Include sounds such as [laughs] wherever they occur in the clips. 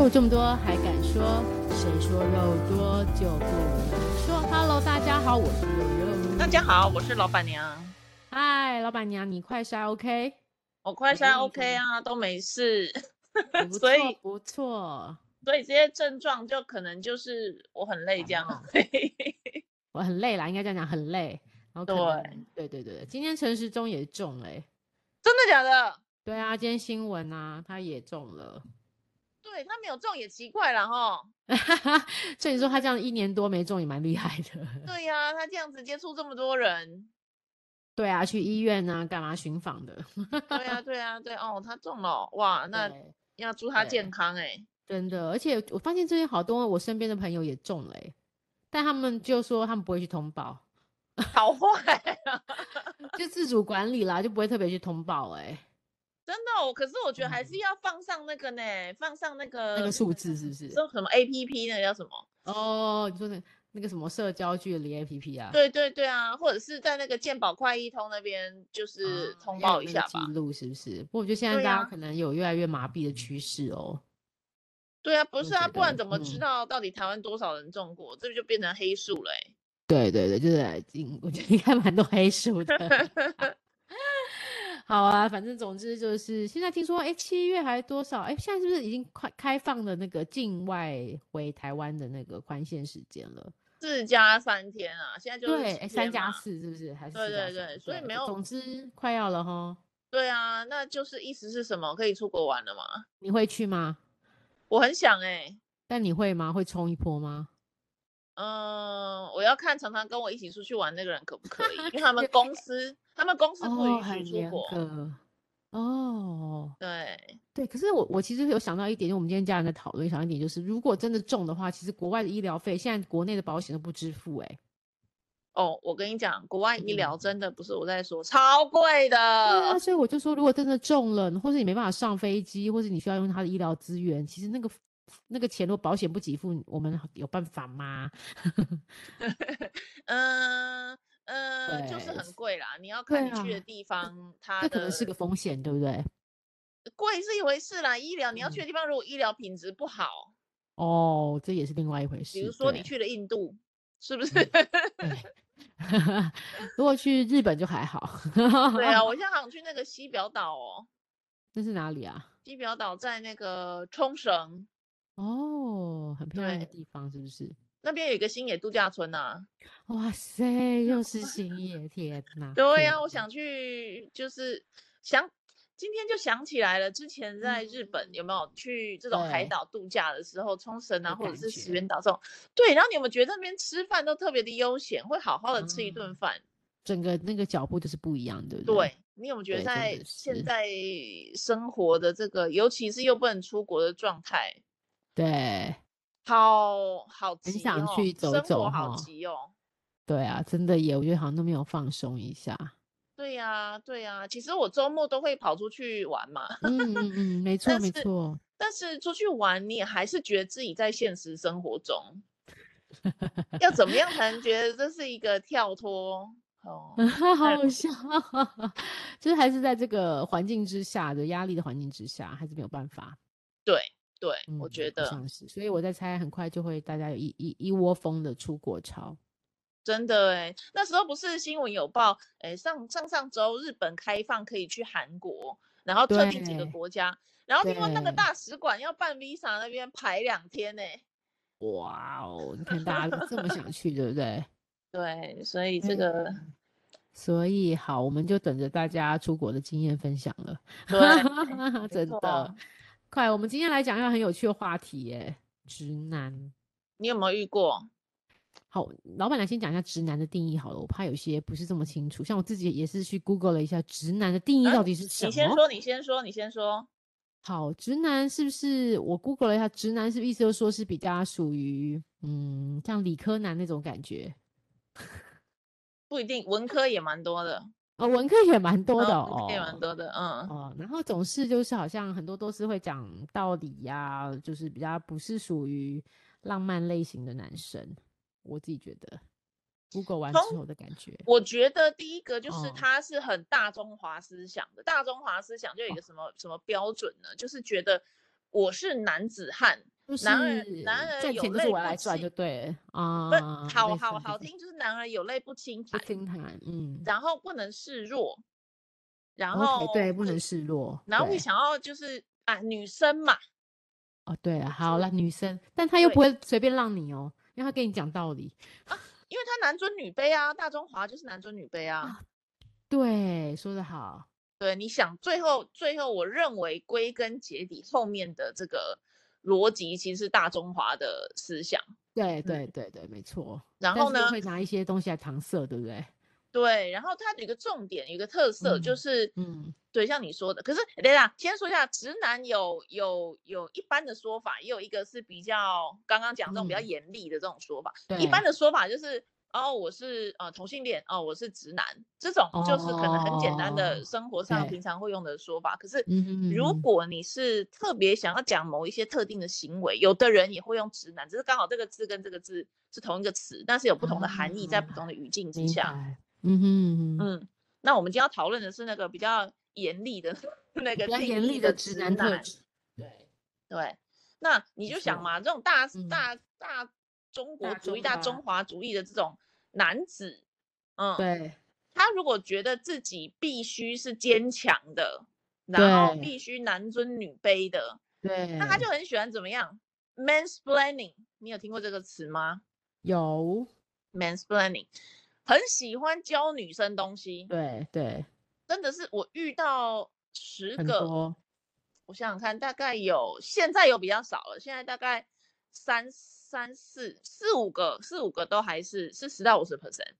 肉这么多还敢说？谁说肉多就不能说？Hello，大家好，我是肉肉。大家好，我是老板娘。嗨，老板娘，你快筛 OK？我快筛 OK 啊，都没事。[laughs] 所以，不错。所以这些症状就可能就是我很累这样。[laughs] 我很累啦，应该这样讲，很累。然后对对对对，今天陈时中也中了，真的假的？对啊，今天新闻啊，他也中了。对，他没有中也奇怪了哈。[laughs] 所以你说他这样一年多没中也蛮厉害的。对呀、啊，他这样子接触这么多人。对啊，去医院啊，干嘛巡访的？对啊，对啊，对哦，他中了哇，那要祝他健康哎、欸。真的，而且我发现最近好多我身边的朋友也中了哎，但他们就说他们不会去通报。好坏啊，[laughs] 就自主管理啦，就不会特别去通报哎。真的、哦，可是我觉得还是要放上那个呢，嗯、放上那个那个数字是不是？说什么 A P P 那个叫什么？哦，你说那那个什么社交距离 A P P 啊？对对对啊，或者是在那个健保快易通那边，就是通报一下吧。记录是不是？不过我觉得现在大家可能有越来越麻痹的趋势哦。对啊，不是啊，不然怎么知道到底台湾多少人中过？嗯、这就变成黑数了。对对对，就是我觉得应该蛮多黑数的。[laughs] 好啊，反正总之就是现在听说，哎，七月还多少？哎，现在是不是已经快开放了那个境外回台湾的那个宽限时间了？四加三天啊，现在就是对，三加四是不是？还是对对对，所以没有，总之快要了哈。对啊，那就是意思是什么？可以出国玩了吗？你会去吗？我很想哎、欸，但你会吗？会冲一波吗？嗯，我要看常常跟我一起出去玩那个人可不可以，因为他们公 [laughs] 司，他们公司不允许出国。哦，对对，可是我我其实有想到一点，就我们今天家人在讨论，想一点就是，如果真的中的话，其实国外的医疗费现在国内的保险都不支付、欸，哎。哦，我跟你讲，国外医疗真的不是我在说，嗯、超贵的。对啊，所以我就说，如果真的中了，或是你没办法上飞机，或是你需要用他的医疗资源，其实那个。那个钱如果保险不给付，我们有办法吗？嗯 [laughs] 嗯，就是很贵啦。你要看你去的地方，啊、它这可能是个风险，对不对？贵是一回事啦，医疗你要去的地方，如果医疗品质不好，哦，这也是另外一回事。比如说你去了印度，是不是？[laughs] 如果去日本就还好。[laughs] 对啊，我现在好像去那个西表岛哦。那是哪里啊？西表岛在那个冲绳。哦，很漂亮的地方，是不是？那边有一个星野度假村呐、啊。哇塞，又是星 [laughs] 野，天哪！对呀、啊，我想去，就是想今天就想起来了，之前在日本有没有去这种海岛度假的时候，冲绳啊，或者是石垣岛这种？对，然后你有没有觉得那边吃饭都特别的悠闲，会好好的吃一顿饭、嗯，整个那个脚步就是不一样的。对，你有没有觉得在现在生活的这个，尤其是又不能出国的状态？对，好好很想去走走，生活好急哦。对啊，真的耶，我觉得好像都没有放松一下。对呀、啊，对呀、啊，其实我周末都会跑出去玩嘛。嗯嗯嗯，没错没错。但是出去玩，你也还是觉得自己在现实生活中，[laughs] 要怎么样才能觉得这是一个跳脱？哦，[laughs] 好好笑，[laughs] 就是还是在这个环境之下的压力的环境之下，还是没有办法。对。对，嗯、我觉得像是，所以我在猜，很快就会大家有一一一窝蜂的出国潮。真的哎，那时候不是新闻有报，哎，上上上周日本开放可以去韩国，然后特定几个国家，然后听说那个大使馆要办 visa 那边排两天呢。哇哦，你看大家都这么想去，对不对？[laughs] 对，所以这个，所以好，我们就等着大家出国的经验分享了。对，[laughs] 真的。快，我们今天来讲一个很有趣的话题耶，直男，你有没有遇过？好，老板来先讲一下直男的定义好了，我怕有些不是这么清楚。像我自己也是去 Google 了一下，直男的定义到底是什么？你先说，你先说，你先说。好，直男是不是？我 Google 了一下，直男是不是意思就是说是比较属于嗯，像理科男那种感觉？[laughs] 不一定，文科也蛮多的。哦，文科也蛮多的哦，也蛮多的，嗯。哦，然后总是就是好像很多都是会讲道理呀、啊，就是比较不是属于浪漫类型的男生，我自己觉得，Google 完之后的感觉，我觉得第一个就是。他是很大中华思想的，哦、大中华思想就有一个什么、哦、什么标准呢？就是觉得我是男子汉，就是男儿男儿有泪我来赚就对了。啊，不好好好听，就是男儿有泪不轻弹，不轻弹，嗯，然后不能示弱，然后、okay, 对，不能示弱，然后会想要就是啊，女生嘛，哦，对啊，好了，女生，但他又不会随便让你哦，因为他跟你讲道理。啊，因为他男尊女卑啊，大中华就是男尊女卑啊，啊对，说的好。对，你想最后最后，我认为归根结底，后面的这个逻辑其实是大中华的思想。对对对对，没错。然后呢，会拿一些东西来搪塞，对不对？对，然后它有一个重点，有一个特色，嗯、就是，嗯，对，像你说的。可是，等一下，先说一下，直男有有有一般的说法，也有一个是比较刚刚讲这种比较严厉的这种说法。嗯、一般的说法就是。哦，我是呃同性恋哦，我是直男，这种就是可能很简单的生活上平常会用的说法。可是如果你是特别想要讲某一些特定的行为，有的人也会用直男，只是刚好这个字跟这个字是同一个词，但是有不同的含义，在不同的语境之下。嗯哼嗯，那我们今天要讨论的是那个比较严厉的 [laughs] 那个比较严厉的直男特质。对对，那你就想嘛，这种大大大。中国主义、大中华主义的这种男子，嗯，对，他如果觉得自己必须是坚强的，然后必须男尊女卑的，对，那他就。很喜欢怎么样？mansplaining，你有听过这个词吗？有，mansplaining，很喜欢教女生东西，对对，真的是我遇到十个，我想想看，大概有，现在有比较少了，现在大概三。三四四五个，四五个都还是是十到五十 percent。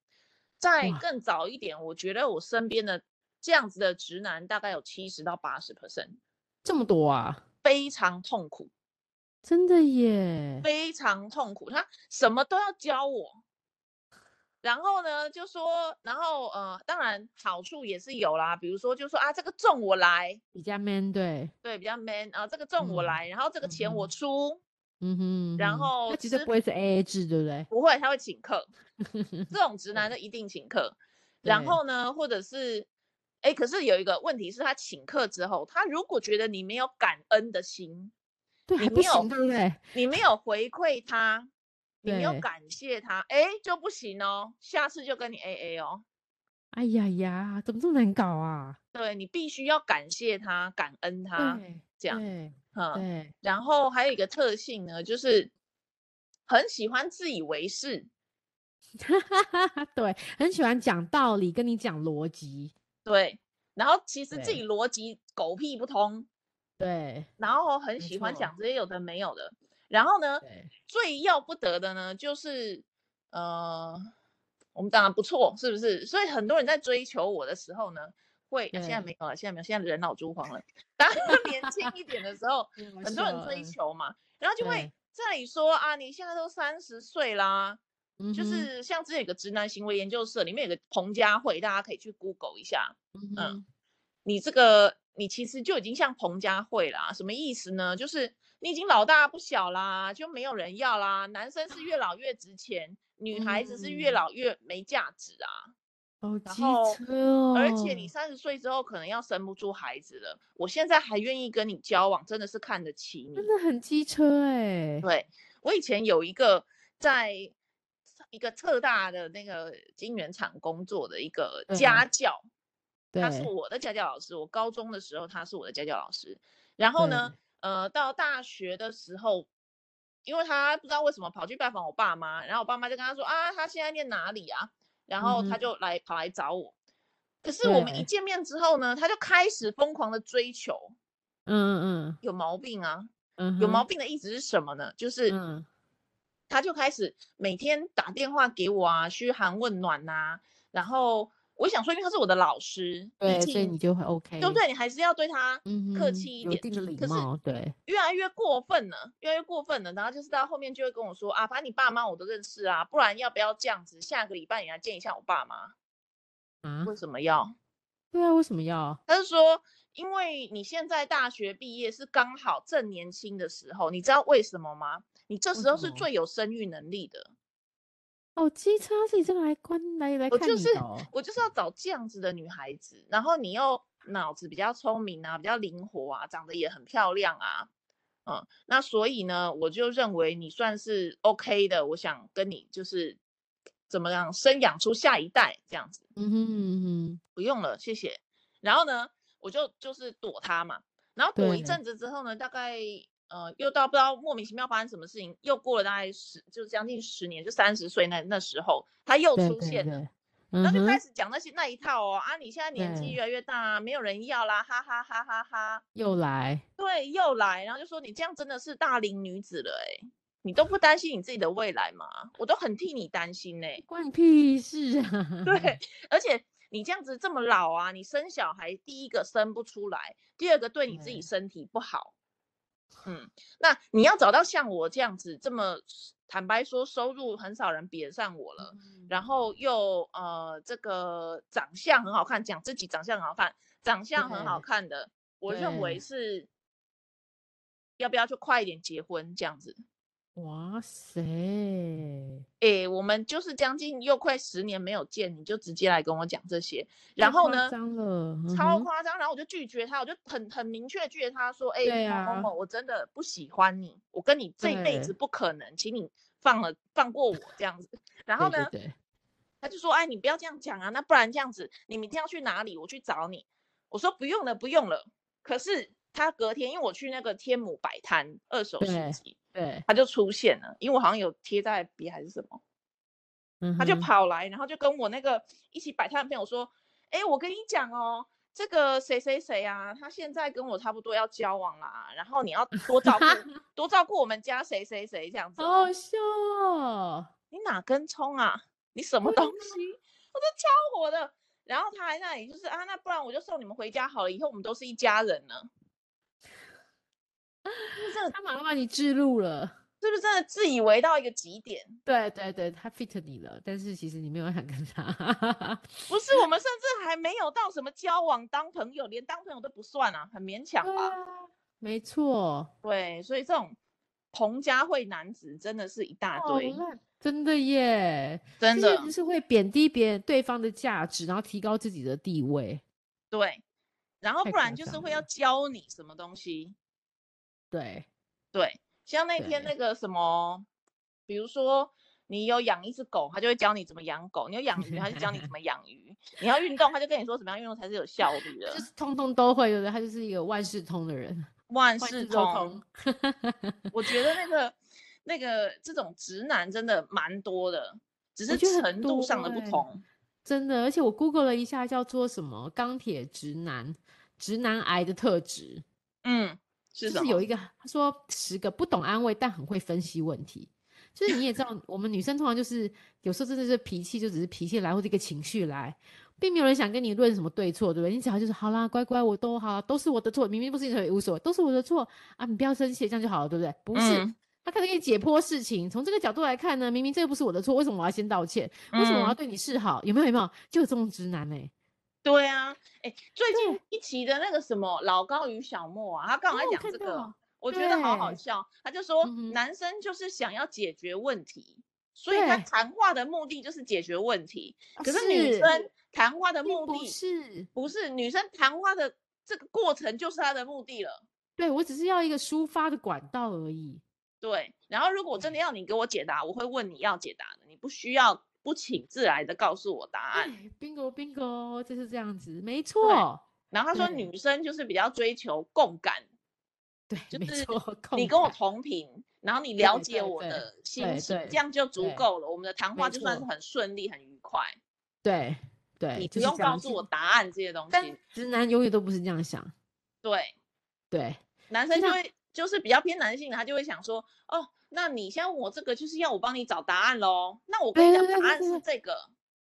再更早一点，我觉得我身边的这样子的直男大概有七十到八十 percent，这么多啊，非常痛苦，真的耶，非常痛苦。他什么都要教我，然后呢，就说，然后呃，当然好处也是有啦，比如说就说啊，这个重我来，比较 man，对对，比较 man 啊，这个重我来，嗯、然后这个钱我出。嗯嗯哼，然后他其实不会是 A A 制，对不对？不会，他会请客。[laughs] 这种直男的一定请客。然后呢，或者是，哎，可是有一个问题是他请客之后，他如果觉得你没有感恩的心，对，你没有，对不对？你没有回馈他，你没有感谢他，哎，就不行哦。下次就跟你 A A 哦。哎呀呀，怎么这么难搞啊？对，你必须要感谢他，感恩他，这样。嗯，对，然后还有一个特性呢，就是很喜欢自以为是，[laughs] 对，很喜欢讲道理，跟你讲逻辑，对，然后其实自己逻辑狗屁不通，对，然后很喜欢讲这些有的没有的，然后呢，最要不得的呢，就是呃，我们当然不错，是不是？所以很多人在追求我的时候呢。会，现在没有了，现在没有，现在人老珠黄了。当年轻一点的时候，[laughs] 很多人追求嘛，然后就会这里说啊，你现在都三十岁啦，就是像之前有个直男行为研究社，里面有个彭佳慧，大家可以去 Google 一下。嗯，你这个你其实就已经像彭佳慧啦，什么意思呢？就是你已经老大不小啦，就没有人要啦。男生是越老越值钱，女孩子是越老越没价值啊。哦，机车，哦、而且你三十岁之后可能要生不出孩子了。我现在还愿意跟你交往，真的是看得起你，真的很机车哎。对，我以前有一个在一个特大的那个晶圆厂工作的一个家教，他是我的家教老师。我高中的时候他是我的家教老师。然后呢，呃，到大学的时候，因为他不知道为什么跑去拜访我爸妈，然后我爸妈就跟他说啊，他现在念哪里啊？然后他就来、嗯、跑来找我，可是我们一见面之后呢，他就开始疯狂的追求，嗯嗯嗯，有毛病啊，嗯，有毛病的意思是什么呢？就是，嗯，他就开始每天打电话给我啊，嘘寒问暖呐、啊，然后。我想说，因为他是我的老师，对，所以你就会 OK，对不对？你还是要对他客气一点，有一定的礼貌，对。越来越过分了，越来越过分了。然后就是到后面就会跟我说啊，反正你爸妈我都认识啊，不然要不要这样子？下个礼拜你来见一下我爸妈。啊？为什么要？对啊，为什么要？他是说，因为你现在大学毕业是刚好正年轻的时候，你知道为什么吗？你这时候是最有生育能力的。哦，机车自己这个来关来来看你的，哦，我就是我就是要找这样子的女孩子，然后你又脑子比较聪明啊，比较灵活啊，长得也很漂亮啊，嗯，那所以呢，我就认为你算是 OK 的，我想跟你就是怎么样生养出下一代这样子。嗯哼嗯哼，不用了，谢谢。然后呢，我就就是躲他嘛，然后躲一阵子之后呢，大概呃又到不知道莫名其妙发生什么事情，又过了大概十就是将近十年，就三十岁那那时候他又出现了。然后就开始讲那些那一套哦，啊，你现在年纪越来越大，没有人要啦，哈哈哈哈哈，又来，对，又来，然后就说你这样真的是大龄女子了哎，你都不担心你自己的未来吗？我都很替你担心呢，关你屁事啊！对，而且你这样子这么老啊，你生小孩第一个生不出来，第二个对你自己身体不好，嗯，那你要找到像我这样子这么。坦白说，收入很少人比得上我了，嗯、然后又呃，这个长相很好看，讲自己长相很好看，长相很好看的，我认为是要不要就快一点结婚这样子。哇塞，哎，我们就是将近又快十年没有见，你就直接来跟我讲这些，然后呢，嗯、超夸张，然后我就拒绝他，我就很很明确拒绝他说，哎，某某某，我真的不喜欢你，我跟你这辈子不可能，请你放了放过我这样子。然后呢，对对对，他就说，哎，你不要这样讲啊，那不然这样子，你明天要去哪里？我去找你。我说不用了，不用了。可是他隔天，因为我去那个天母摆摊二手市集。对，他就出现了，因为我好像有贴在别还是什么，嗯，他就跑来，然后就跟我那个一起摆摊的朋友说，哎，我跟你讲哦，这个谁谁谁啊，他现在跟我差不多要交往啦，然后你要多照顾 [laughs] 多照顾我们家谁谁谁这样子，好好笑哦，你哪根葱啊？你什么东西？我都超火的，然后他还在那里就是啊，那不然我就送你们回家好了，以后我们都是一家人呢。是他马上把你置入了，是不是真的自以为到一个极点？对对对，他 fit 你了，但是其实你没有想跟他。[laughs] 不是，我们甚至还没有到什么交往、当朋友，连当朋友都不算啊，很勉强吧？啊、没错，对，所以这种彭佳慧男子真的是一大堆，哦、真的耶，真的就是会贬低别人对方的价值，然后提高自己的地位。对，然后不然就是会要教你什么东西。对，对，像那天那个什么，比如说你有养一只狗，他就会教你怎么养狗；你有养鱼，他就教你怎么养鱼；你要运动，他就跟你说怎么样运动才是有效率 [laughs] 的。就是通通都会，对不对？他就是一个万事通的人，万事通。事通我觉得那 [laughs] 个那个这种直男真的蛮多的，只是程度上的不同。欸、真的，而且我 Google 了一下，叫做什么“钢铁直男”，直男癌的特质。嗯。是就是有一个，他说十个不懂安慰，但很会分析问题。就是你也知道，我们女生通常就是有时候真的是脾气，就只是脾气来或者一个情绪来，并没有人想跟你论什么对错，对不对？你只要就是好啦，乖乖，我都好，都是我的错，明明不是你错也无所谓，都是我的错啊，你不要生气，这样就好了，对不对？不是，嗯、他开始给你解剖事情，从这个角度来看呢，明明这个不是我的错，为什么我要先道歉？为什么我要对你示好？有没有？有没有？就有这种直男呢、欸。对啊，哎，最近一期的那个什么老高与小莫啊，他刚好在讲这个，我，我觉得好好笑。他就说，男生就是想要解决问题，嗯、所以他谈话的目的就是解决问题。可是女生谈话的目的不是不是女生谈话的这个过程就是他的目的了。对，我只是要一个抒发的管道而已。对，然后如果真的要你给我解答，我会问你要解答的，你不需要。不请自来的告诉我答案，bingo bingo，就是这样子，没错。然后他说女生就是比较追求共感，对，就是你跟我同频，然后你了解我的心情，这样就足够了。我们的谈话就算是很顺利、很愉快。对对，你不用告诉我答案这些东西。直男永远都不是这样想。对对，男生就会就是比较偏男性，他就会想说哦。那你现在问我这个，就是要我帮你找答案喽？那我跟你讲，答案是这个。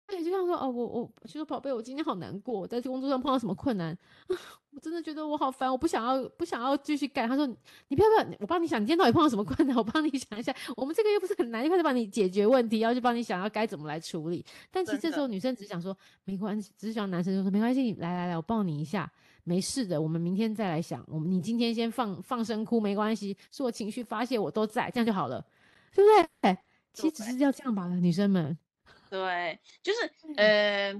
对，就像说，哦，我我就说，宝贝，我今天好难过，我在工作上碰到什么困难啊？[laughs] 我真的觉得我好烦，我不想要，不想要继续干。他说，你不要不要，我帮你想，你今天到底碰到什么困难？我帮你想一下。我们这个又不是很难，就开始帮你解决问题，要去帮你想要该怎么来处理。但其实这时候女生只想说没关系，只是想男生就说没关系，来来来，我抱你一下。没事的，我们明天再来想。我们你今天先放放声哭没关系，是我情绪发泄，我都在，这样就好了，对不对？对其实只是要这样吧，女生们。对，就是呃，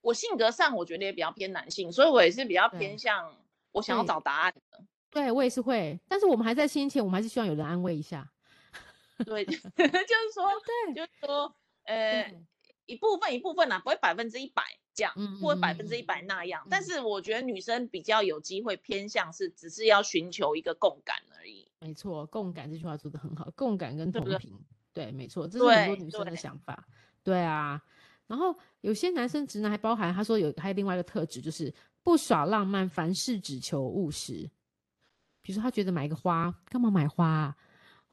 我性格上我觉得也比较偏男性，所以我也是比较偏向我想要找答案的。对我也是会，但是我们还在先前，我们还是希望有人安慰一下。对，[laughs] 就是说，[laughs] 对，就是说，呃，一部分一部分啊，不会百分之一百这样，不会百分之一百那样、嗯。但是我觉得女生比较有机会偏向是，只是要寻求一个共感而已。没错，共感这句话做的很好，共感跟同频，对，没错，这是很多女生的想法。对，对啊，然后有些男生直男还包含他说有还有另外一个特质，就是不耍浪漫，凡事只求务实。比如说他觉得买一个花，干嘛买花啊？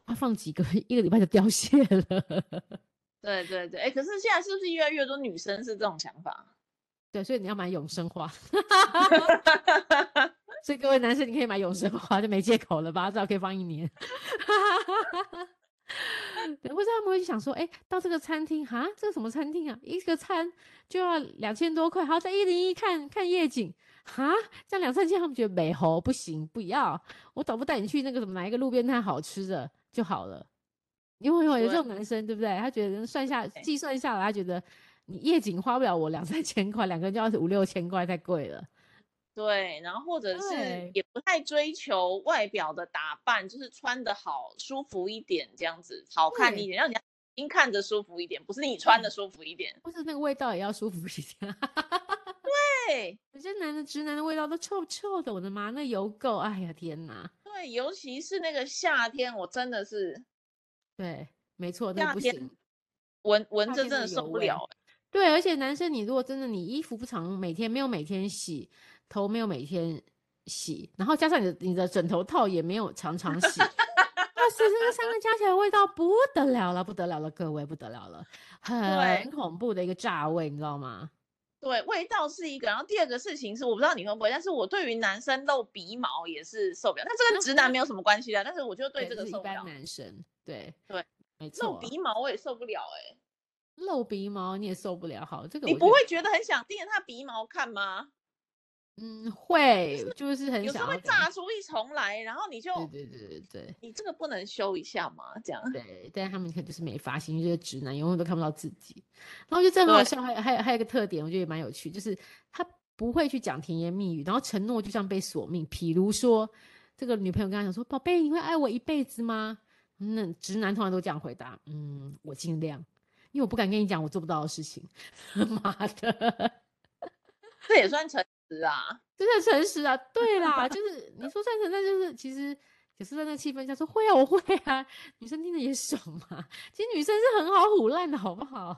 他放几个 [laughs] 一个礼拜就凋谢了。对对对，哎、欸，可是现在是不是越来越多女生是这种想法？对，所以你要买永生花。[laughs] 所以各位男生，你可以买永生花，就没借口了吧？至少可以放一年。对，或者他们会想说，哎、欸，到这个餐厅哈，这个什么餐厅啊？一个餐就要两千多块，好，在一零一看看夜景，哈，这样两三千，他们觉得美猴不行，不要，我倒不带你去那个什么哪一个路边摊好吃的就好了。因为有有这种男生，对不对？他觉得算下计算下来，他觉得你夜景花不了我两三千块，两个人就要是五六千块，太贵了。对，然后或者是也不太追求外表的打扮，就是穿的好舒服一点，这样子好看一点，让人家一看着舒服一点，不是你穿的舒服一点，或是那个味道也要舒服一点。[laughs] 对，有些男的直男的味道都臭臭的，我的妈，那油垢，哎呀天哪！对，尤其是那个夏天，我真的是。对，没错，那不行，闻闻着真的受不了。对，而且男生，你如果真的你衣服不常每天没有每天洗，头没有每天洗，然后加上你的你的枕头套也没有常常洗，那其实这三个加起来味道不得了了，不得了了，各位不得了了，很恐怖的一个炸味，你知道吗？对，味道是一个，然后第二个事情是，我不知道你会不会，但是我对于男生露鼻毛也是受不了，但这跟直男没有什么关系的，但是我就对这个受不了。一般男生。对对，没错，露鼻毛我也受不了哎、欸，露鼻毛你也受不了，好，这个你不会觉得很想盯着他鼻毛看吗？嗯，会，就是很想，有时候会炸出一重来，然后你就对对对对对，你这个不能修一下吗？这样对，但他们可能就是没发现，就是直男永远都看不到自己，然后就正好笑还还有还有一个特点，我觉得也蛮有趣，就是他不会去讲甜言蜜语，然后承诺就像被索命，比如说这个女朋友跟他讲说，宝贝，你会爱我一辈子吗？那直男通常都这样回答，嗯，我尽量，因为我不敢跟你讲我做不到的事情。[laughs] 妈的，这也算诚实啊，真的诚实啊，对 [laughs] 啦，就是你说算诚实，那就是其实也是在那气氛下说会啊，我会啊，女生听着也爽嘛。其实女生是很好唬烂的，好不好？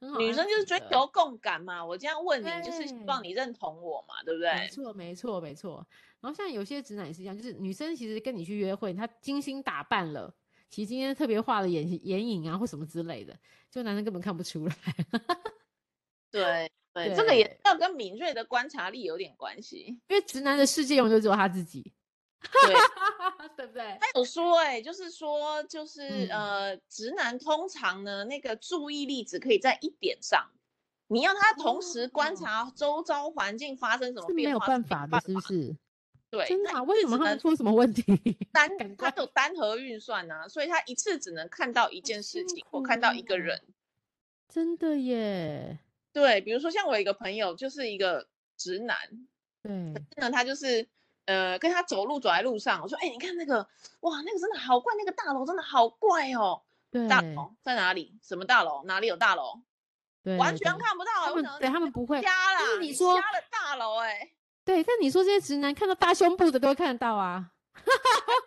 很好，女生就是追求共感嘛。我这样问你，就是希望你认同我嘛，对不对？没错，没错，没错。然后像有些直男也是一样，就是女生其实跟你去约会，她精心打扮了。其实今天特别画了眼眼影啊，或什么之类的，就男生根本看不出来。[laughs] 对对，对，这个也要跟敏锐的观察力有点关系，因为直男的世界永远就只有他自己，对，[laughs] 对不对？他有说、欸，哎，就是说，就是、嗯、呃，直男通常呢，那个注意力只可以在一点上，你要他同时观察周遭环境发生什么变化，是没有办法的，是不是？对，真的、啊？为什么他们出什么问题？单他有单核运算呢、啊，所以他一次只能看到一件事情，或看到一个人。真的耶。对，比如说像我一个朋友，就是一个直男。对。那他就是呃，跟他走路走在路上，我说：“哎、欸，你看那个，哇，那个真的好怪，那个大楼真的好怪哦。”对。大楼在哪里？什么大楼？哪里有大楼？对。完全看不到。他们对他们不会。瞎了。你说瞎了大楼哎、欸。对，但你说这些直男看到大胸部的都会看得到啊，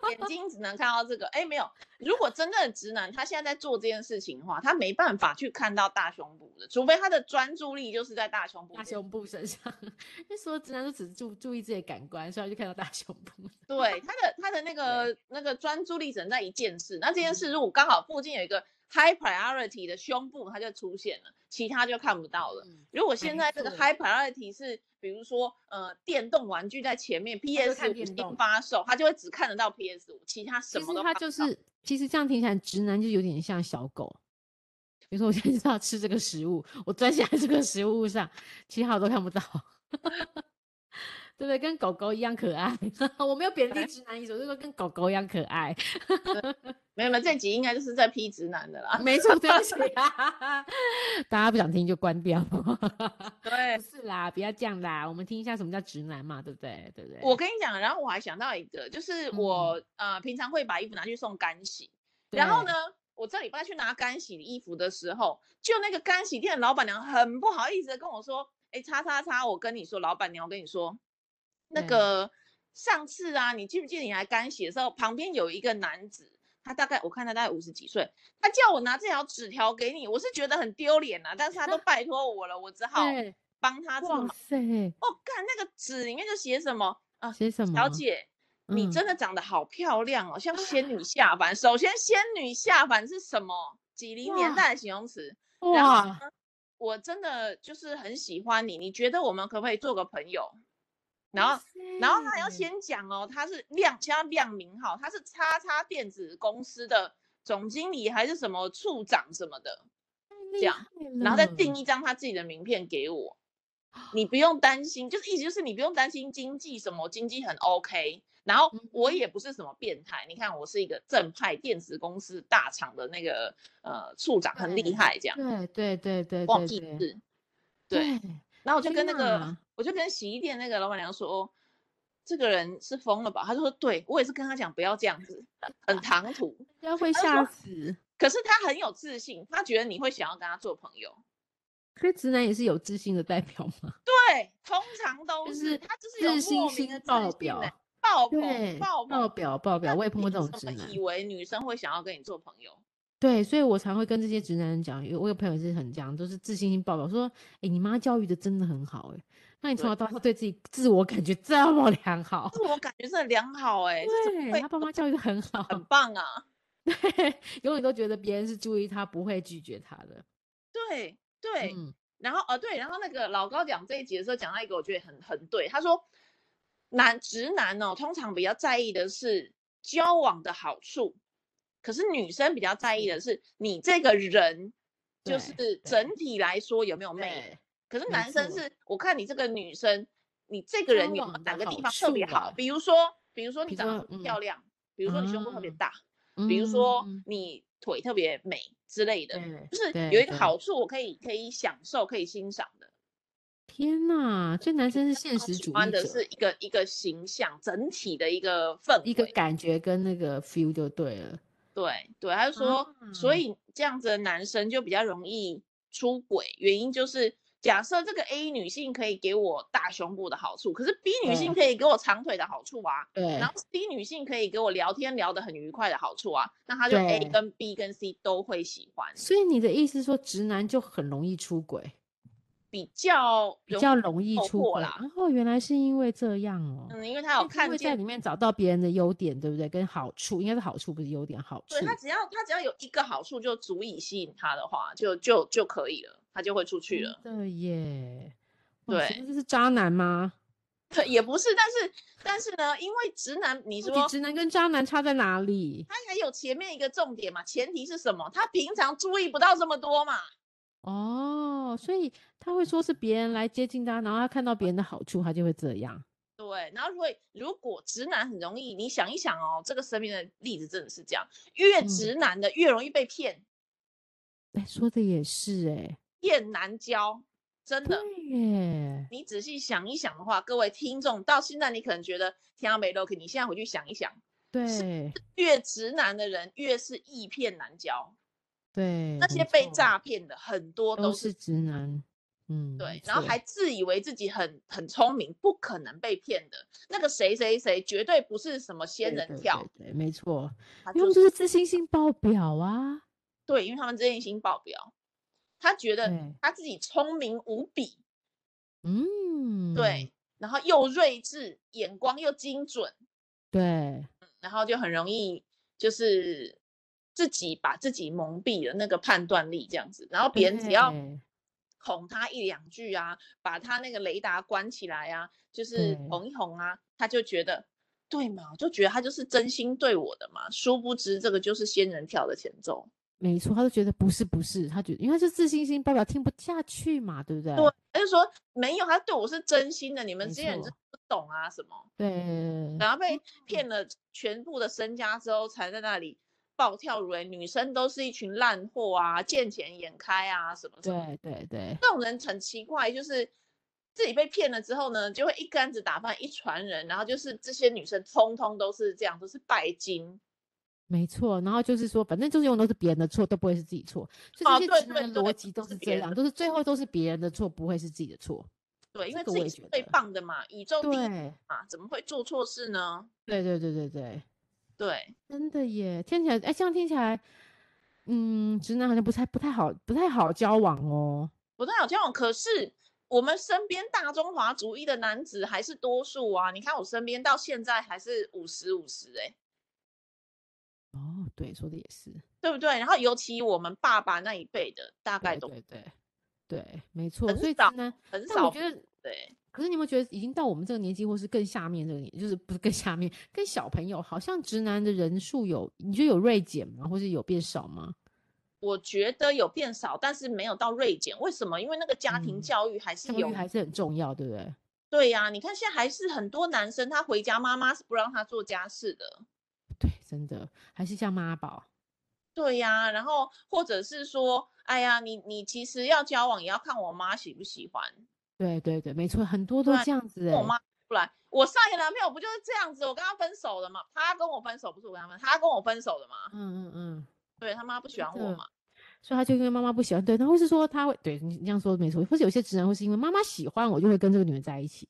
眼睛只能看到这个。哎，没有，如果真正的直男他现在在做这件事情的话，他没办法去看到大胸部的，除非他的专注力就是在大胸部、大胸部身上。那时候直男都只注注意自己的感官，所以就看到大胸部。对，他的他的那个那个专注力只能在一件事，那这件事如果刚好附近有一个 high priority 的胸部，它就出现了，其他就看不到了。如果现在这个 high priority 是比如说，呃，电动玩具在前面，PS 五经发售，它就会只看得到 PS 五，其他什么都看不到。其实他就是，其实这样听起来，直男就有点像小狗。比如说，我现在知道吃这个食物，我钻下来这个食物上，其他我都看不到，[laughs] 对不对？跟狗狗一样可爱。[laughs] 我没有贬低直男意思，我就说跟狗狗一样可爱。没有没有，这集应该就是在批直男的啦。没错，对不起 [laughs] 啊，[laughs] 大家不想听就关掉。对，不是啦，不要这样啦，我们听一下什么叫直男嘛，对不对？对不对？我跟你讲，然后我还想到一个，就是我、嗯、呃平常会把衣服拿去送干洗，然后呢，我这礼拜去拿干洗的衣服的时候，就那个干洗店的老板娘很不好意思的跟我说：“哎，叉叉叉，我跟你说，老板娘，我跟你说，那个上次啊，你记不记得你来干洗的时候，旁边有一个男子。”他大概我看他大概五十几岁，他叫我拿这条纸条给你，我是觉得很丢脸呐，但是他都拜托我了，我只好帮他这么忙。哇塞！哦，看那个纸里面就写什么啊？写什么？小姐，嗯、你真的长得好漂亮哦，像仙女下凡。首先，仙女下凡是什么？几零年代的形容词。然后呢，我真的就是很喜欢你，你觉得我们可不可以做个朋友？然后，然后他要先讲哦，他是亮，先要亮名号，他是叉叉电子公司的总经理还是什么处长什么的，这样，然后再订一张他自己的名片给我，你不用担心，就是意思就是你不用担心经济什么，经济很 OK，然后我也不是什么变态，你看我是一个正派电子公司大厂的那个呃处长，很厉害这样，对对对对，忘记是，对。然后我就跟那个，我就跟洗衣店那个老板娘说，这个人是疯了吧？他就说，对，我也是跟他讲不要这样子，很唐突，要会吓死。可是他很有自信，他觉得你会想要跟他做朋友。所以直男也是有自信的代表吗？[laughs] 对，通常都是，就是他就是有自信心爆表，爆表，爆爆表，爆表。我也碰过这种直男，以为女生会想要跟你做朋友。对，所以我常会跟这些直男人讲，有我有朋友是很这样，都是自信心爆表，说，哎，你妈教育的真的很好，哎，那你从小。到大对自己自我感觉这么良好，自我感觉是很良好，哎，对，他爸妈教育的很好，很棒啊，[laughs] 对，永远都觉得别人是注意他，不会拒绝他的，对对，嗯、然后呃对，然后那个老高讲这一集的时候讲到一个我觉得很很对，他说男直男哦，通常比较在意的是交往的好处。可是女生比较在意的是你这个人，就是整体来说有没有魅。可是男生是，我看你这个女生，你这个人有哪个地方特别好？比如说，比如说你长得很漂亮，比如说你胸部特别大，比如说你腿特别美之类的，就是有一个好处，我可以可以享受，可以欣赏的。天呐，这男生是现实主义的，是一个一个形象，整体的一个氛围，一个感觉跟那个 feel 就对了。对对，他就说，嗯、所以这样子的男生就比较容易出轨，原因就是假设这个 A 女性可以给我大胸部的好处，可是 B 女性可以给我长腿的好处啊，对，然后 C 女性可以给我聊天聊得很愉快的好处啊，那他就 A 跟 B 跟 C 都会喜欢。所以你的意思是说，直男就很容易出轨？比较比较容易出轨啦，然后原来是因为这样哦，嗯，因为他有看见在里面找到别人的优点，对不对？跟好处，应该是好处，不是优点，好处。对，他只要他只要有一个好处就足以吸引他的话，就就就可以了，他就会出去了。对耶，对，这是渣男吗？对，[laughs] 也不是，但是但是呢，因为直男，你说直男跟渣男差在哪里？他还有前面一个重点嘛，前提是什么？他平常注意不到这么多嘛。哦，所以他会说是别人来接近他，然后他看到别人的好处，他就会这样。对，然后会如果直男很容易，你想一想哦，这个身边的例子真的是这样，越直男的越容易被骗。哎、嗯，说的也是哎，骗难交，真的。对耶。你仔细想一想的话，各位听众到现在你可能觉得天啊没路，可你现在回去想一想，对，越直男的人越是易骗难交。对，那些被诈骗的很多都是直男，嗯，对，然后还自以为自己很很聪明，不可能被骗的。那个谁谁谁绝对不是什么仙人跳，对，对，对，没错，因为他们就是自信心爆表啊。对，因为他们自信心爆表，他觉得他自己聪明无比，嗯，对，然后又睿智，眼光又精准，对，然后就很容易就是。自己把自己蒙蔽了那个判断力，这样子，然后别人只要哄他一两句啊，把他那个雷达关起来啊，就是哄一哄啊，他就觉得对嘛，就觉得他就是真心对我的嘛。殊不知这个就是仙人跳的前奏。没错，他就觉得不是不是，他觉得因为他是自信心爆表，听不下去嘛，对不对？对，他就说没有，他对我是真心的，你们这些人就不懂啊什么？对，然后被骗了全部的身家之后，才在那里。暴跳如雷，女生都是一群烂货啊，见钱眼开啊，什么什么。对对对，这种人很奇怪，就是自己被骗了之后呢，就会一竿子打翻一船人，然后就是这些女生通通都是这样，都是拜金。没错，然后就是说，反正就是用都是别人的错，都不会是自己错。这些直男逻辑都是这样，都是最后都是别人的错，不会是自己的错。对，因为自己是最棒的嘛，宇宙第一嘛，怎么会做错事呢？对对对对对。对，真的耶，听起来，哎，这样听起来，嗯，直男好像不太不太好，不太好交往哦，不太好交往。可是我们身边大中华主义的男子还是多数啊，你看我身边到现在还是五十五十哎。哦，对，说的也是，对不对？然后尤其我们爸爸那一辈的，大概都对对对，对，没错，很少，所以直男很少，我觉得对。可是你有没有觉得，已经到我们这个年纪，或是更下面这个年，就是不是更下面，跟小朋友，好像直男的人数有，你觉得有锐减吗？或是有变少吗？我觉得有变少，但是没有到锐减。为什么？因为那个家庭教育还是有，嗯、还是很重要，对不对？对呀、啊，你看现在还是很多男生，他回家妈妈是不让他做家事的。[laughs] 对，真的还是像妈宝。对呀、啊，然后或者是说，哎呀，你你其实要交往也要看我妈喜不喜欢。对对对，没错，很多都这样子、欸。我妈不来，我上一个男朋友不就是这样子？我跟他分手了嘛，他跟我分手，不是我跟他分，他跟我分手的嘛。嗯嗯嗯，对他妈不喜欢我嘛，所以他就因为妈妈不喜欢，对，他会是说他会对你这样说没错，或是有些直男会是因为妈妈喜欢我，就会跟这个女人在一起。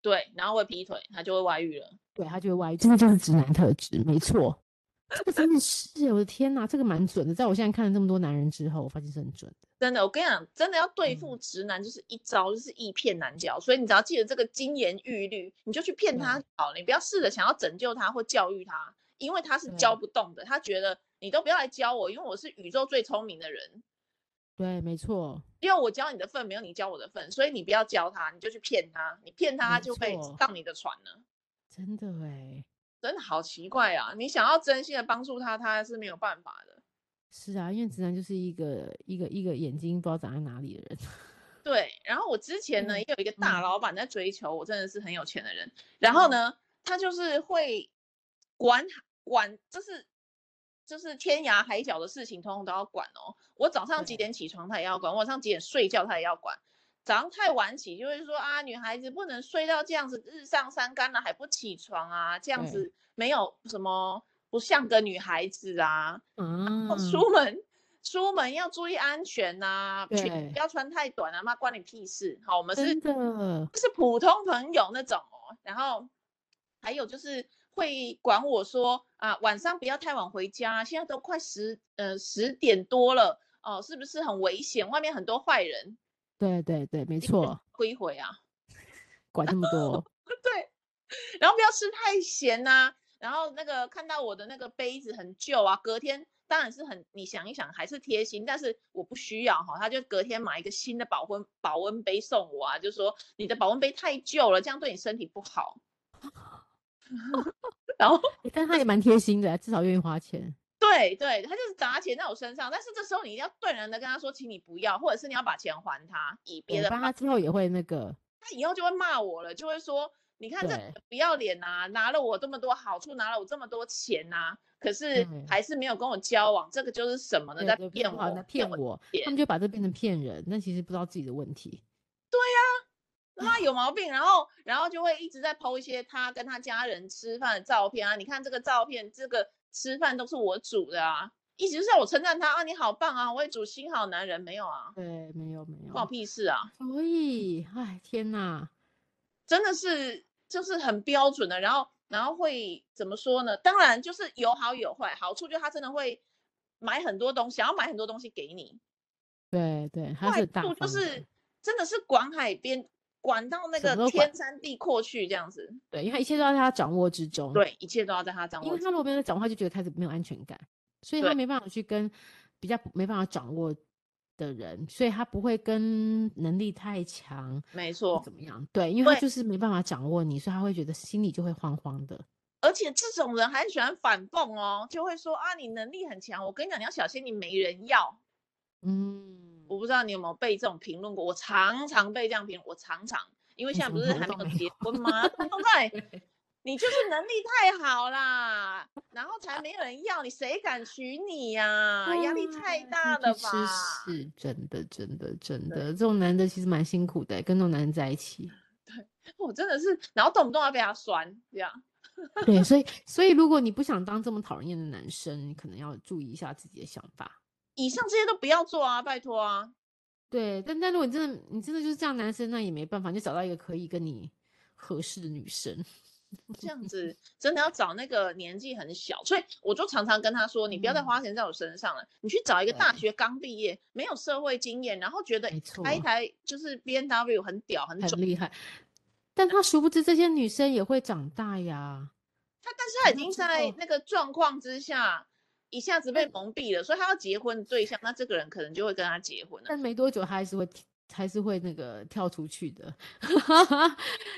对，然后会劈腿，他就会外遇了。对，他就会外遇，真的就是直男特质，没错。这个真的是，我的天哪，这个蛮准的。在我现在看了这么多男人之后，我发现是很准的。真的，我跟你讲，真的要对付直男，就是一招，就是易骗难教。所以你只要记得这个金言玉律，你就去骗他好了。你不要试着想要拯救他或教育他，因为他是教不动的。他觉得你都不要来教我，因为我是宇宙最聪明的人。对，没错。因为我教你的份没有你教我的份，所以你不要教他，你就去骗他。你骗他，他就会上你的船了。真的哎。真的好奇怪啊！你想要真心的帮助他，他是没有办法的。是啊，因为直男就是一个一个一个眼睛不知道长在哪里的人。[laughs] 对，然后我之前呢、嗯、也有一个大老板在追求我，真的是很有钱的人。然后呢，他就是会管管，就是就是天涯海角的事情，通通都要管哦。我早上几点起床，他也要管；我晚上几点睡觉，他也要管。早上太晚起，就会说啊，女孩子不能睡到这样子，日上三竿了还不起床啊，这样子没有什么不像个女孩子啊。嗯，出门出门要注意安全呐、啊，裙不要穿太短啊，妈关你屁事。好，我们是就是普通朋友那种哦。然后还有就是会管我说啊，晚上不要太晚回家，现在都快十呃十点多了哦，是不是很危险？外面很多坏人。对对对，没错，回回啊，管那么多，[laughs] 对，然后不要吃太咸呐、啊，然后那个看到我的那个杯子很旧啊，隔天当然是很，你想一想还是贴心，但是我不需要哈，他就隔天买一个新的保温保温杯送我啊，就说你的保温杯太旧了，这样对你身体不好，[gasps] 然后，但他也蛮贴心的，至少愿意花钱。对对，他就是砸钱在我身上，但是这时候你一定要断然的跟他说，请你不要，或者是你要把钱还他，以别的。他之后也会那个，他以后就会骂我了，就会说，你看这不要脸啊，拿了我这么多好处，拿了我这么多钱啊，可是还是没有跟我交往，这个就是什么呢？在骗我，在骗我。他们就把这变成骗人，那其实不知道自己的问题。对呀、啊，他有毛病，然后然后就会一直在 po 一些他跟他家人吃饭的照片啊，你看这个照片，这个。吃饭都是我煮的啊，一直就是要我称赞他啊，你好棒啊，我也煮新好男人没有啊？对，没有没有，关我屁事啊！所以，哎，天哪，真的是就是很标准的，然后然后会怎么说呢？当然就是有好有坏，好处就是他真的会买很多东西，想要买很多东西给你。对对，坏处就是真的是广海边。管到那个天山地阔去这样子，对，因为一切都要在他掌握之中，对，一切都要在他掌握。因为他如果没有掌握，他就觉得开始没有安全感，所以他没办法去跟比较没办法掌握的人，所以他不会跟能力太强，没错，怎么样？对，因为他就是没办法掌握你，所以他会觉得心里就会慌慌的。而且这种人还喜欢反讽哦，就会说啊，你能力很强，我跟你讲，你要小心，你没人要。嗯。我不知道你有没有被这种评论过，我常常被这样评论，我常常，因为现在不是还没有结婚吗？对不对？[laughs] 你就是能力太好啦，然后才没有人要你，谁敢娶你呀、啊？压力太大了吧？是真的，真的，真的，这种男的其实蛮辛苦的，跟这种男人在一起。[laughs] 对，我真的是，然后动不动要被他酸，这样。对，所以，所以如果你不想当这么讨人厌的男生，你可能要注意一下自己的想法。以上这些都不要做啊，拜托啊。对，但但如果你真的，你真的就是这样男生，那也没办法，就找到一个可以跟你合适的女生。[laughs] 这样子真的要找那个年纪很小，所以我就常常跟他说，你不要再花钱在我身上了，嗯、你去找一个大学刚毕业、没有社会经验，然后觉得开一台就是 B N W 很屌很很厉害，但他殊不知这些女生也会长大呀。他但是他已经在那个状况之下一下子被蒙蔽了，所以他要结婚对象，那这个人可能就会跟他结婚了。但没多久他还是会。还是会那个跳出去的，[laughs]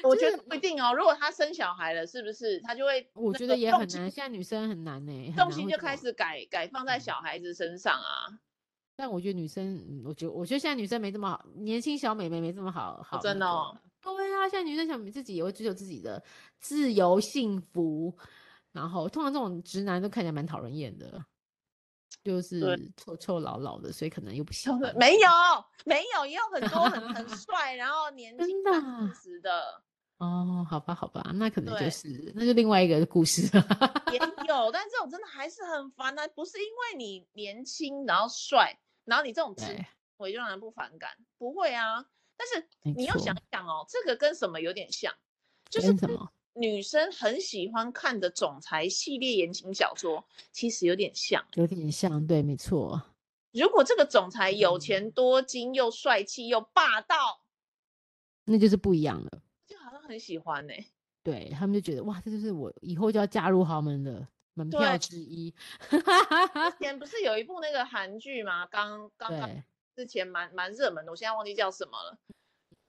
我觉得不一定哦。如果他生小孩了，是不是他就会？我觉得也很难。现在女生很难呢，重心就开始改改放在小孩子身上啊。但我觉得女生，我觉得我觉得现在女生没这么好，年轻小美眉没这么好好。真的哦。对啊，现在女生想自己也会追求自己的自由幸福，然后通常这种直男都看起来蛮讨人厌的。就是臭臭老老的，所以可能又不行。没有，没有，也有很多很很 [laughs] 帅，然后年轻三四十的。哦，好吧，好吧，那可能就是，那就另外一个故事。也 [laughs] 有，但这种真的还是很烦啊！不是因为你年轻然后帅，然后你这种直我就让人不反感，不会啊。但是你要想想哦，这个跟什么有点像？就是什么？女生很喜欢看的总裁系列言情小说，其实有点像，有点像，对，没错。如果这个总裁有钱多金又帅气又霸道，那就是不一样了。就好像很喜欢呢、欸，对他们就觉得哇，这就是我以后就要嫁入豪门的门票之一。之前不是有一部那个韩剧吗？刚刚刚之前蛮蛮热门的，我现在忘记叫什么了。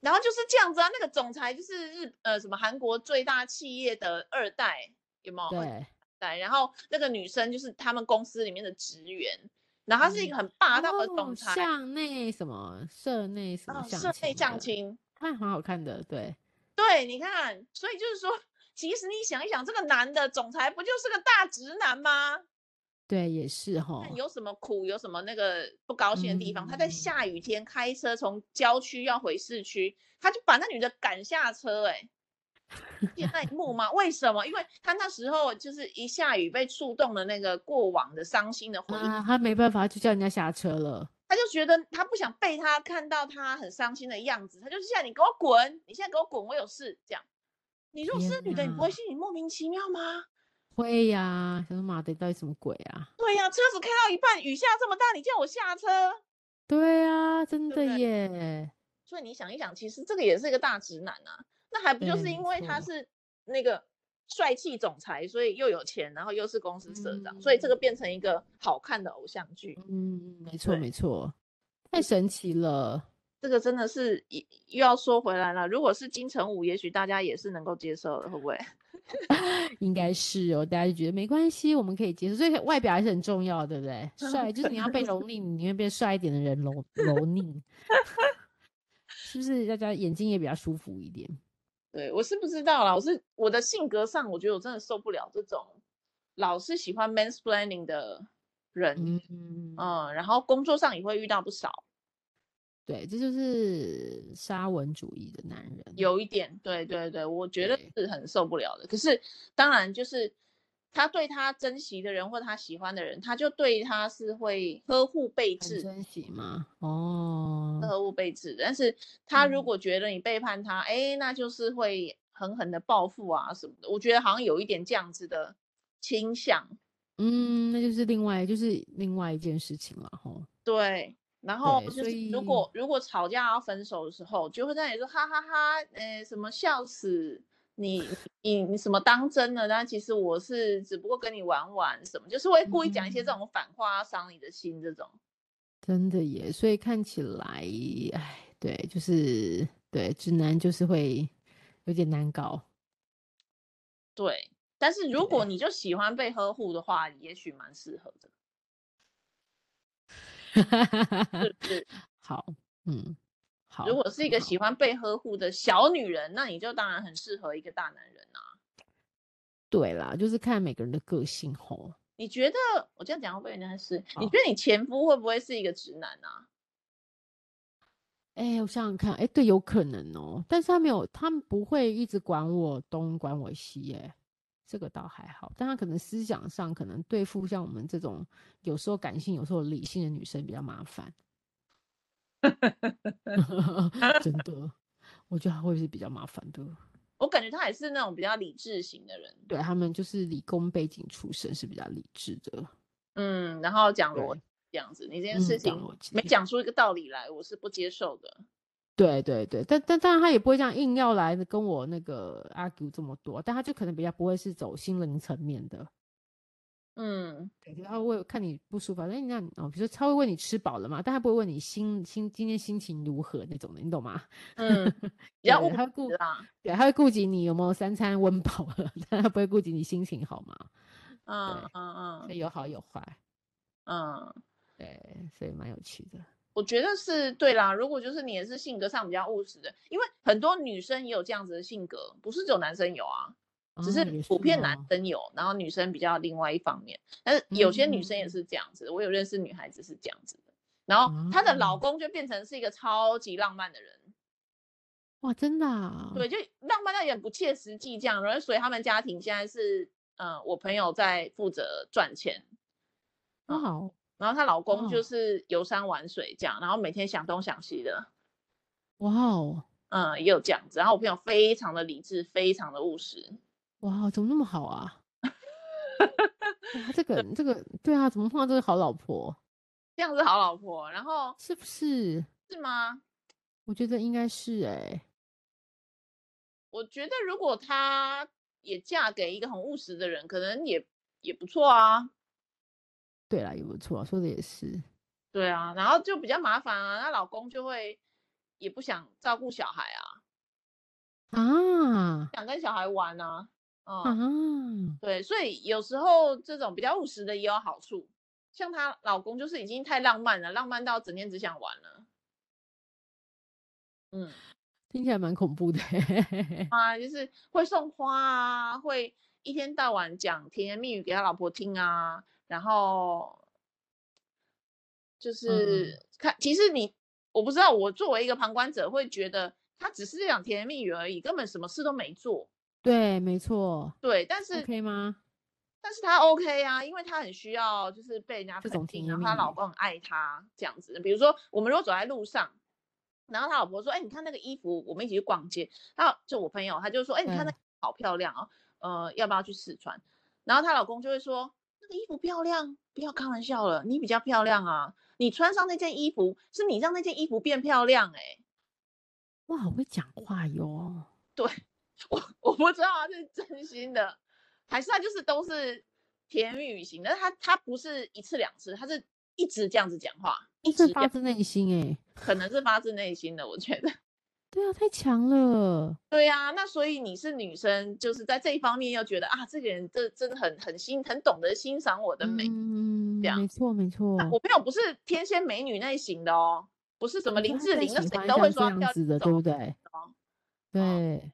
然后就是这样子啊，那个总裁就是日呃什么韩国最大企业的二代，有没有？对，对。然后那个女生就是他们公司里面的职员，然后她是一个很霸道的总裁，像、嗯、那什么社内什么社内相亲，看很好看的，对，对，你看，所以就是说，其实你想一想，这个男的总裁不就是个大直男吗？对，也是哈。有什么苦，有什么那个不高兴的地方？嗯、他在下雨天开车从郊区要回市区，他就把那女的赶下车、欸。哎，见那一幕吗？为什么？因为他那时候就是一下雨被触动了那个过往的伤心的回忆、啊，他没办法就叫人家下车了。他就觉得他不想被他看到他很伤心的样子，他就现在你给我滚，你现在给我滚，我有事。这样，你如果是女的，你不会心里莫名其妙吗？会呀、啊，想说妈的，到底什么鬼啊？对呀、啊，车子开到一半，雨下这么大，你叫我下车？对啊，真的耶。对对，所以你想一想，其实这个也是一个大直男啊。那还不就是因为他是那个帅气总裁，所以又有钱，然后又是公司社长，嗯、所以这个变成一个好看的偶像剧。嗯，没错没错，太神奇了。这个真的是又要说回来了，如果是金城武，也许大家也是能够接受的，会不会？[laughs] 应该是哦，大家就觉得没关系，我们可以接受，所以外表还是很重要，对不对？帅就是你要被蹂躏，你会被帅一点的人蹂蹂躏，[laughs] 是不是？大家眼睛也比较舒服一点。对，我是不知道啦，我是我的性格上，我觉得我真的受不了这种老是喜欢 mansplaining 的人，嗯，嗯，然后工作上也会遇到不少。对，这就是沙文主义的男人，有一点，对对对，我觉得是很受不了的。可是，当然就是他对他珍惜的人或他喜欢的人，他就对他是会呵护备至，珍惜吗？哦，呵护备至。但是他如果觉得你背叛他，哎、嗯，那就是会狠狠的报复啊什么的。我觉得好像有一点这样子的倾向。嗯，那就是另外就是另外一件事情了，吼。对。然后就是，如果如果吵架要分手的时候，就会在那里说哈哈哈，呃，什么笑死你你你什么当真了？但其实我是只不过跟你玩玩什么，就是会故意讲一些这种反话，伤你的心这种。真的耶，所以看起来，哎，对，就是对，直男就是会有点难搞。对，但是如果你就喜欢被呵护的话，也许蛮适合的。是不是？[laughs] 好，嗯，好。如果是一个喜欢被呵护的小女人，那你就当然很适合一个大男人啊。对啦，就是看每个人的个性吼。你觉得我这样讲会不会人家是？你觉得你前夫会不会是一个直男啊？哎、欸，我想想看，哎、欸，对，有可能哦。但是他没有，他们不会一直管我东管我西，哎，这个倒还好。但他可能思想上，可能对付像我们这种有时候感性、有时候理性的女生比较麻烦。[laughs] 真的，我觉得他会是比较麻烦的。我感觉他也是那种比较理智型的人，对，他们就是理工背景出身，是比较理智的。嗯，然后讲逻辑这样子，你这件事情没讲出一个道理来，我是不接受的。对对对，但但当然他也不会这样硬要来跟我那个 argue 这么多，但他就可能比较不会是走心灵层面的。嗯，对，他会看你不舒服，哎，那哦，比如说他会问你吃饱了吗？但他不会问你心心今天心情如何那种的，你懂吗？[laughs] 嗯，然后他会顾对，他会顾及你有没有三餐温饱了，[laughs] 但他不会顾及你心情好吗？嗯嗯嗯，所以有好有坏，嗯，对，所以蛮有趣的。我觉得是对啦，如果就是你也是性格上比较务实的，因为很多女生也有这样子的性格，不是只有男生有啊。只是普遍男生有，然后女生比较另外一方面，但是有些女生也是这样子。我有认识女孩子是这样子的，然后她的老公就变成是一个超级浪漫的人，哇，真的啊？对，就浪漫到有点不切实际这样。然后所以他们家庭现在是，嗯，我朋友在负责赚钱，好，然后她老公就是游山玩水这样，然后每天想东想西的，哇哦，嗯，也有这样子。然后我朋友非常的理智，非常的务实。哇，怎么那么好啊？[laughs] 哇，这个这个，对啊，怎么碰到这个好老婆？这样子好老婆，然后是不是？是吗？我觉得应该是哎、欸。我觉得如果她也嫁给一个很务实的人，可能也也不错啊。对啦，也不错，说的也是。对啊，然后就比较麻烦啊，那老公就会也不想照顾小孩啊。啊，想跟小孩玩啊。嗯，对，所以有时候这种比较务实的也有好处，像她老公就是已经太浪漫了，浪漫到整天只想玩了。嗯，听起来蛮恐怖的。[laughs] 啊，就是会送花啊，会一天到晚讲甜言蜜语给他老婆听啊，然后就是看，其实你我不知道，我作为一个旁观者会觉得他只是讲甜言蜜语而已，根本什么事都没做。对，没错。对，但是 OK 吗？但是他 OK 啊，因为他很需要，就是被人家肯定，然后她老公很爱她这样子。比如说，我们如果走在路上，然后他老婆说：“哎，你看那个衣服，我们一起去逛街。”然后就我朋友，他就说：“哎，你看那好漂亮哦，呃，要不要去试穿？”然后她老公就会说：“那个衣服漂亮，不要开玩笑了，你比较漂亮啊，你穿上那件衣服，是你让那件衣服变漂亮。”哎，哇，好会讲话哟。对。[laughs] 我我不知道他是真心的，还是他就是都是甜言蜜语型，但是他他不是一次两次，他是一直这样子讲话，一直发自内心哎，可能是发自内心的，我觉得。对啊，太强了。对啊，那所以你是女生，就是在这一方面又觉得啊，这个人这真的很很欣很懂得欣赏我的美，嗯，这样。没错没错。我朋友不是天仙美女类型的哦，不是什么林志玲，那谁都会说这样子的，对不对？对。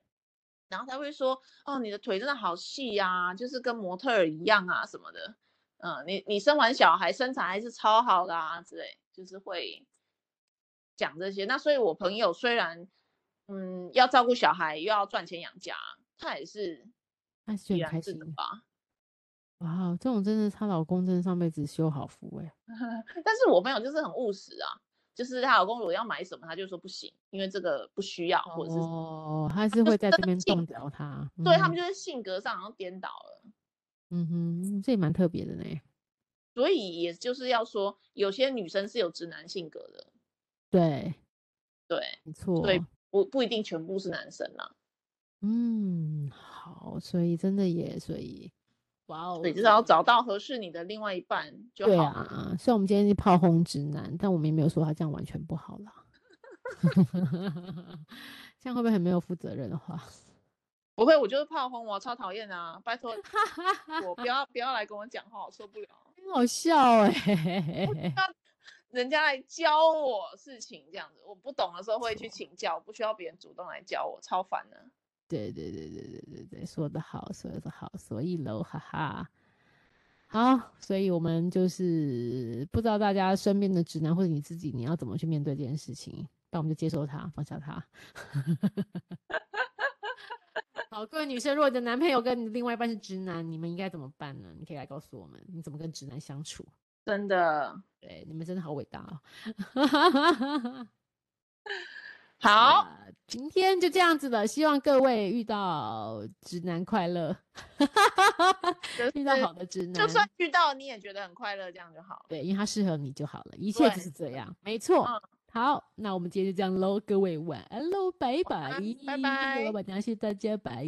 然后他会说：“哦，你的腿真的好细呀，就是跟模特儿一样啊，什么的。嗯，你你生完小孩身材还是超好的啊，之类，就是会讲这些。那所以，我朋友虽然嗯要照顾小孩，又要赚钱养家，她也是还是很开心的吧？哇，这种真的，她老公真的上辈子修好福哎。[laughs] 但是我朋友就是很务实啊。”就是她老公如果要买什么，她就说不行，因为这个不需要，或者是哦，他是会在这边动摇他。对，他们就是性格上然后颠倒了。嗯哼，这也蛮特别的呢。所以也就是要说，有些女生是有直男性格的。对，对，没错。不不一定全部是男生啦。嗯，好，所以真的也所以。哇哦！对，至少要找到合适你的另外一半就好。对啊，虽然我们今天是炮轰直男，但我们也没有说他这样完全不好啦。[laughs] 这样会不会很没有负责任的话？[laughs] 不会，我就是炮轰，我超讨厌啊！拜托，我不要不要来跟我讲话，我受不了。[laughs] 很好笑哎、欸！人家来教我事情这样子，我不懂的时候会去请教，不需要别人主动来教我，超烦的。对对对对对对对，说得好，说得好，所以喽，哈哈。好，所以我们就是不知道大家身边的直男或者你自己，你要怎么去面对这件事情？那我们就接受他，放下他。[laughs] 好，各位女生，如果你的男朋友跟你的另外一半是直男，你们应该怎么办呢？你可以来告诉我们，你怎么跟直男相处？真的，对，你们真的好伟大哦。[laughs] 好，今天就这样子了。希望各位遇到直男快乐，[laughs] 遇到好的直男，就算遇到你也觉得很快乐，这样就好。对，因为他适合你就好了，一切就是这样，没错。嗯、好，那我们今天就这样喽，各位晚安喽，拜拜，拜拜，老板娘谢谢大家，拜。